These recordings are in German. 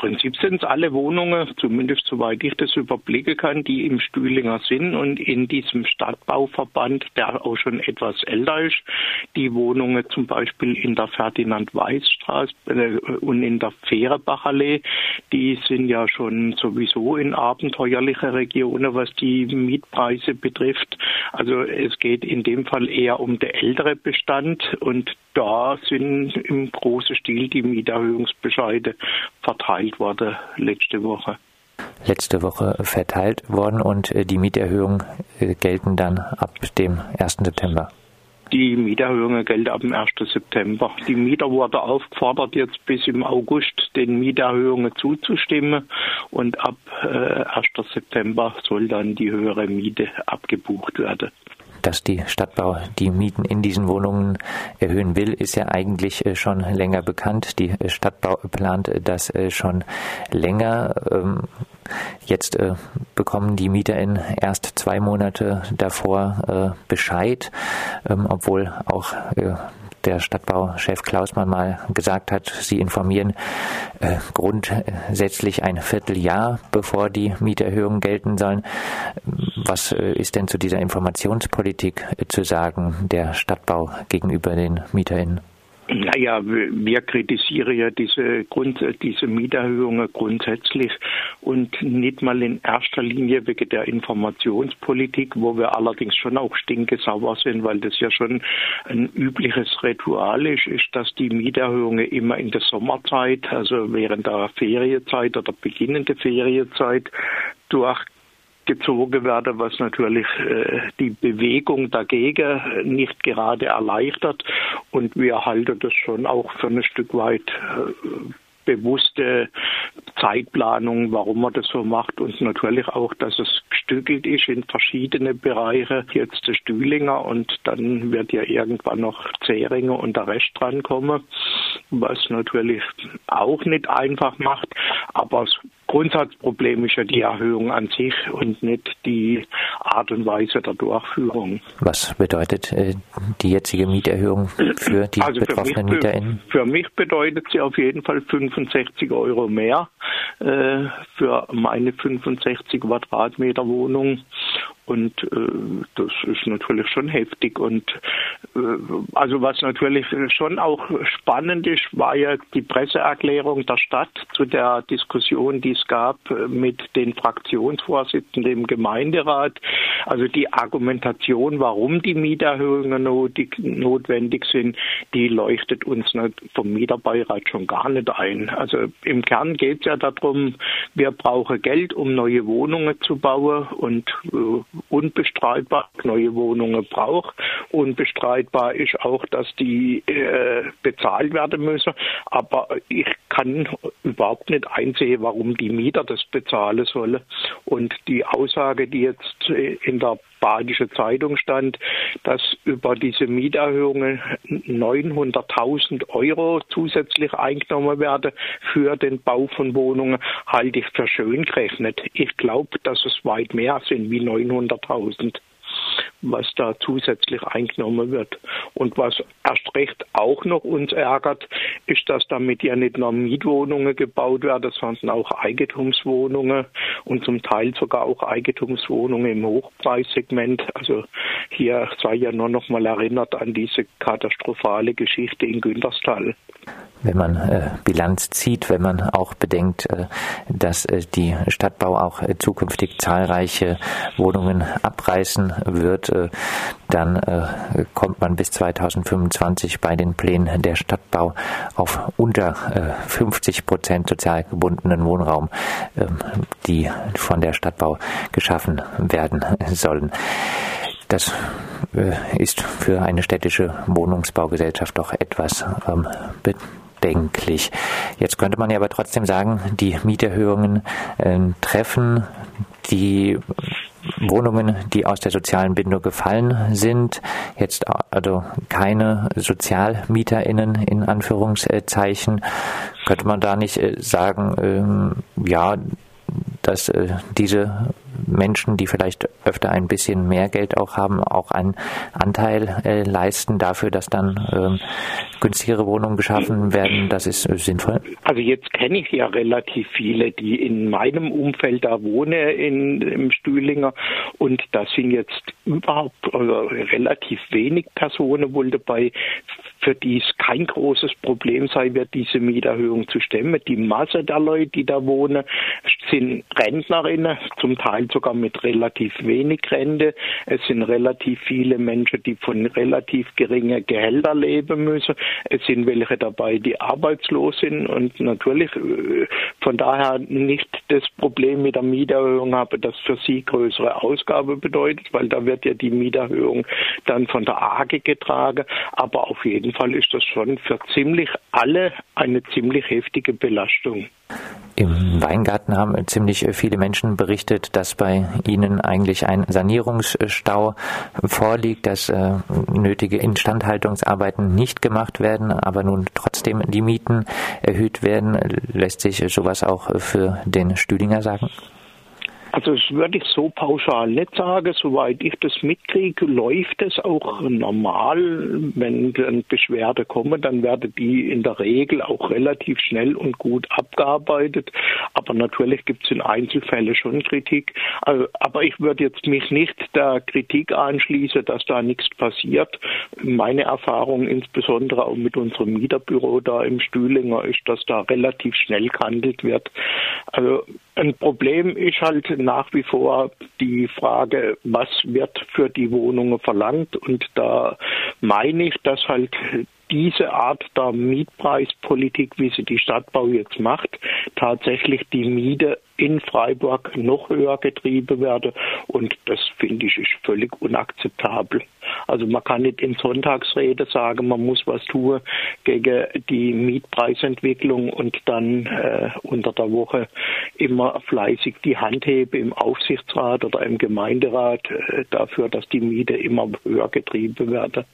Prinzip sind es alle Wohnungen, zumindest soweit ich das überblicken kann, die im Stühlinger sind und in diesem Stadtbauverband, der auch schon etwas älter ist, die Wohnungen zum Beispiel in der Ferdinand-Weiß-Straße äh, und in der Fehrebachallee, die sind ja schon sowieso in abenteuerliche Regionen, was die Mietpreise betrifft. Also es geht in dem Fall eher um den älteren Bestand und da sind im großen Stil die Mieterhöhungsbescheide verteilt worden letzte Woche. Letzte Woche verteilt worden und äh, die Mieterhöhungen äh, gelten dann ab dem 1. September. Die Mieterhöhungen gelten ab dem 1. September. Die Mieter wurden aufgefordert, jetzt bis im August den Mieterhöhungen zuzustimmen und ab äh, 1. September soll dann die höhere Miete abgebucht werden dass die Stadtbau die Mieten in diesen Wohnungen erhöhen will, ist ja eigentlich äh, schon länger bekannt. Die äh, Stadtbau plant äh, das schon länger. Ähm, jetzt bekommen die MieterInnen erst zwei Monate davor Bescheid, ähm, obwohl auch der Stadtbauchef Klausmann mal gesagt hat, sie informieren grundsätzlich ein Vierteljahr, bevor die Mieterhöhungen gelten sollen. Was äh, ist denn zu dieser Informationspolitik äh, zu sagen der Stadtbau gegenüber den MieterInnen? Naja, wir kritisieren ja diese, Grund, diese Mieterhöhungen grundsätzlich und nicht mal in erster Linie wegen der Informationspolitik, wo wir allerdings schon auch stinkesauer sind, weil das ja schon ein übliches Ritual ist, ist, dass die Mieterhöhungen immer in der Sommerzeit, also während der Ferienzeit oder beginnende Ferienzeit durch gezogen werden, was natürlich äh, die Bewegung dagegen nicht gerade erleichtert. Und wir halten das schon auch für ein Stück weit äh, bewusste Zeitplanung, warum man das so macht und natürlich auch, dass es gestückelt ist in verschiedene Bereiche. Jetzt der Stühlinger und dann wird ja irgendwann noch Zähringer und der Rest drankommen, was natürlich auch nicht einfach macht, aber Grundsatzproblem ist ja die Erhöhung an sich und nicht die Art und Weise der Durchführung. Was bedeutet äh, die jetzige Mieterhöhung für die also betroffenen für mich, MieterInnen? Für mich bedeutet sie auf jeden Fall 65 Euro mehr äh, für meine 65 Quadratmeter Wohnung. Und äh, das ist natürlich schon heftig. Und äh, also was natürlich schon auch spannend ist, war ja die Presseerklärung der Stadt zu der Diskussion, die es gab mit den Fraktionsvorsitzenden im Gemeinderat. Also die Argumentation, warum die Mieterhöhungen notwendig sind, die leuchtet uns vom Mieterbeirat schon gar nicht ein. Also im Kern geht es ja darum, wir brauchen Geld, um neue Wohnungen zu bauen und äh, unbestreitbar neue Wohnungen braucht. Unbestreitbar ist auch, dass die äh, bezahlt werden müssen. Aber ich kann überhaupt nicht einsehen, warum die Mieter das bezahlen sollen. Und die Aussage, die jetzt in der Badische Zeitung stand, dass über diese Mieterhöhungen 900.000 Euro zusätzlich eingenommen werden für den Bau von Wohnungen, halte ich für schön gerechnet. Ich glaube, dass es weit mehr sind wie 900.000 was da zusätzlich eingenommen wird. Und was erst recht auch noch uns ärgert, ist, dass damit ja nicht nur Mietwohnungen gebaut werden, sondern auch Eigentumswohnungen und zum Teil sogar auch Eigentumswohnungen im Hochpreissegment. Also hier sei ja nur noch mal erinnert an diese katastrophale Geschichte in Günterstal wenn man äh, Bilanz zieht, wenn man auch bedenkt, äh, dass äh, die Stadtbau auch äh, zukünftig zahlreiche Wohnungen abreißen wird, äh, dann äh, kommt man bis 2025 bei den Plänen der Stadtbau auf unter 50 Prozent sozial gebundenen Wohnraum, ähm, die von der Stadtbau geschaffen werden sollen. Das ist für eine städtische Wohnungsbaugesellschaft doch etwas ähm, bedenklich. Jetzt könnte man ja aber trotzdem sagen, die Mieterhöhungen äh, treffen die Wohnungen, die aus der sozialen Bindung gefallen sind, jetzt also keine SozialmieterInnen in Anführungszeichen, könnte man da nicht äh, sagen, ähm, ja, dass äh, diese Menschen, die vielleicht öfter ein bisschen mehr Geld auch haben, auch einen Anteil äh, leisten dafür, dass dann ähm, günstigere Wohnungen geschaffen werden. Das ist äh, sinnvoll. Also jetzt kenne ich ja relativ viele, die in meinem Umfeld da wohnen in, im Stühlinger und da sind jetzt überhaupt also relativ wenig Personen wohl dabei, für die es kein großes Problem sein wird, diese Mieterhöhung zu stemmen. Die Masse der Leute, die da wohnen, sind Rentnerinnen, zum Teil sogar mit relativ wenig Rente. Es sind relativ viele Menschen, die von relativ geringen Gehältern leben müssen. Es sind welche dabei, die arbeitslos sind und natürlich äh, von daher nicht das Problem mit der Mieterhöhung haben, das für sie größere Ausgabe bedeutet, weil da wird ja die Mieterhöhung dann von der AGE getragen. Aber auf jeden Fall ist das schon für ziemlich alle eine ziemlich heftige Belastung. Im Weingarten haben ziemlich viele Menschen berichtet, dass bei ihnen eigentlich ein Sanierungsstau vorliegt, dass äh, nötige Instandhaltungsarbeiten nicht gemacht werden, aber nun trotzdem die Mieten erhöht werden. Lässt sich sowas auch für den Stüdinger sagen? Also das würde ich so pauschal nicht sagen. Soweit ich das mitkriege, läuft es auch normal. Wenn dann Beschwerde kommen, dann werden die in der Regel auch relativ schnell und gut abgearbeitet. Aber natürlich gibt es in Einzelfällen schon Kritik. Also, aber ich würde jetzt mich nicht der Kritik anschließen, dass da nichts passiert. Meine Erfahrung insbesondere auch mit unserem Mieterbüro da im Stühlinger ist, dass da relativ schnell gehandelt wird. Also ein Problem ist halt nach wie vor die Frage, was wird für die Wohnungen verlangt. Und da meine ich, dass halt diese Art der Mietpreispolitik, wie sie die Stadtbau jetzt macht, tatsächlich die Miete in Freiburg noch höher getrieben werde. Und das finde ich ist völlig unakzeptabel. Also man kann nicht in Sonntagsrede sagen, man muss was tun gegen die Mietpreisentwicklung und dann äh, unter der Woche immer fleißig die Hand hebe im Aufsichtsrat oder im Gemeinderat äh, dafür, dass die Miete immer höher getrieben werde.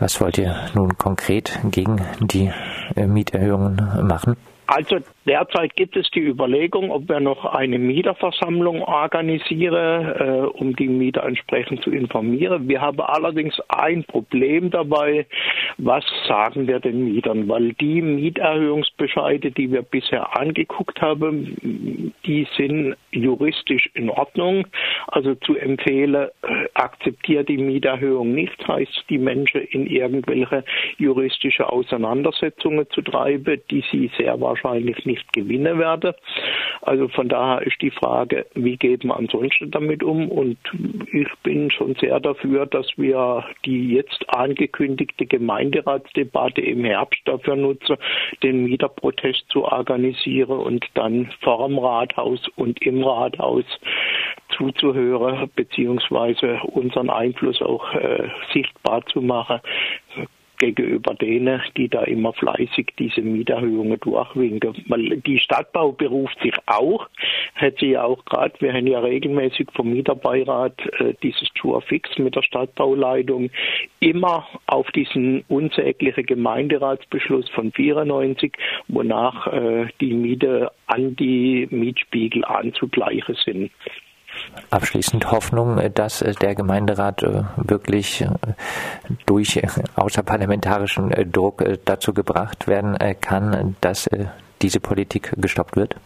Was wollt ihr nun konkret gegen die äh, Mieterhöhungen machen? Also derzeit gibt es die Überlegung, ob wir noch eine Mieterversammlung organisieren, äh, um die Mieter entsprechend zu informieren. Wir haben allerdings ein Problem dabei. Was sagen wir den Mietern? Weil die Mieterhöhungsbescheide, die wir bisher angeguckt haben, die sind juristisch in Ordnung. Also zu empfehlen, äh, akzeptiert die Mieterhöhung nicht, heißt die Menschen in irgendwelche juristische Auseinandersetzungen zu treiben, die sie sehr wahrscheinlich nicht gewinnen werde. Also von daher ist die Frage, wie geht man ansonsten damit um? Und ich bin schon sehr dafür, dass wir die jetzt angekündigte Gemeinderatsdebatte im Herbst dafür nutzen, den Mieterprotest zu organisieren und dann vor dem Rathaus und im Rathaus zuzuhören, beziehungsweise unseren Einfluss auch äh, sichtbar zu machen gegenüber denen, die da immer fleißig diese Mieterhöhungen durchwinken. Weil die Stadtbau beruft sich auch, hat sie ja auch gerade, wir haben ja regelmäßig vom Mieterbeirat äh, dieses Tour fix mit der Stadtbauleitung immer auf diesen unsäglichen Gemeinderatsbeschluss von 94, wonach äh, die Miete an die Mietspiegel anzugleichen sind. Abschließend Hoffnung, äh, dass äh, der Gemeinderat äh, wirklich durch außerparlamentarischen Druck dazu gebracht werden kann, dass diese Politik gestoppt wird?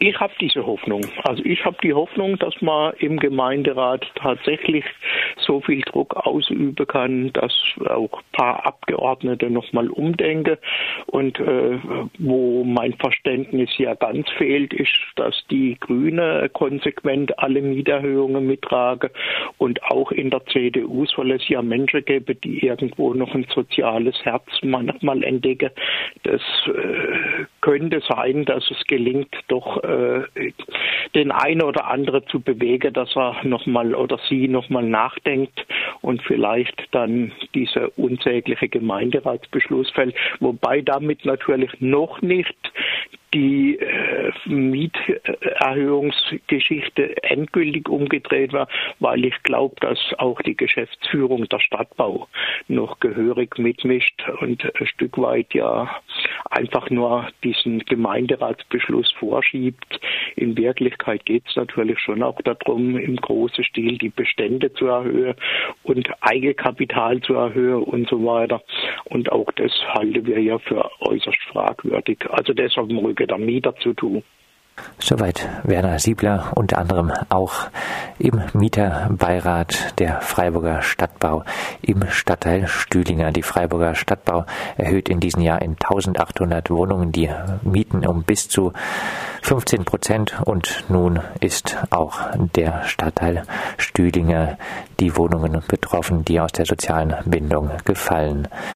Ich habe diese Hoffnung. Also ich habe die Hoffnung, dass man im Gemeinderat tatsächlich so viel Druck ausüben kann, dass auch ein paar Abgeordnete nochmal umdenken. Und äh, wo mein Verständnis ja ganz fehlt, ist, dass die Grüne konsequent alle Mieterhöhungen mittragen. Und auch in der CDU soll es ja Menschen geben, die irgendwo noch ein soziales Herz manchmal entdecken. Das äh, könnte sein, dass es gelingt, doch äh, den einen oder anderen zu bewegen, dass er nochmal oder sie nochmal nachdenkt und vielleicht dann dieser unsägliche Gemeinderatsbeschluss fällt, wobei damit natürlich noch nicht die äh, Mieterhöhungsgeschichte endgültig umgedreht war, weil ich glaube, dass auch die Geschäftsführung der Stadtbau noch gehörig mitmischt und ein Stück weit ja einfach nur diesen Gemeinderatsbeschluss vorschiebt. In Wirklichkeit geht es natürlich schon auch darum, im großen Stil die Bestände zu erhöhen und Eigenkapital zu erhöhen und so weiter. Und auch das halten wir ja für äußerst fragwürdig. Also hat mit der Mieter zu tun. Soweit Werner Siebler, unter anderem auch im Mieterbeirat der Freiburger Stadtbau im Stadtteil Stühlinger. Die Freiburger Stadtbau erhöht in diesem Jahr in 1800 Wohnungen die Mieten um bis zu 15 Prozent und nun ist auch der Stadtteil Stühlinger die Wohnungen betroffen, die aus der sozialen Bindung gefallen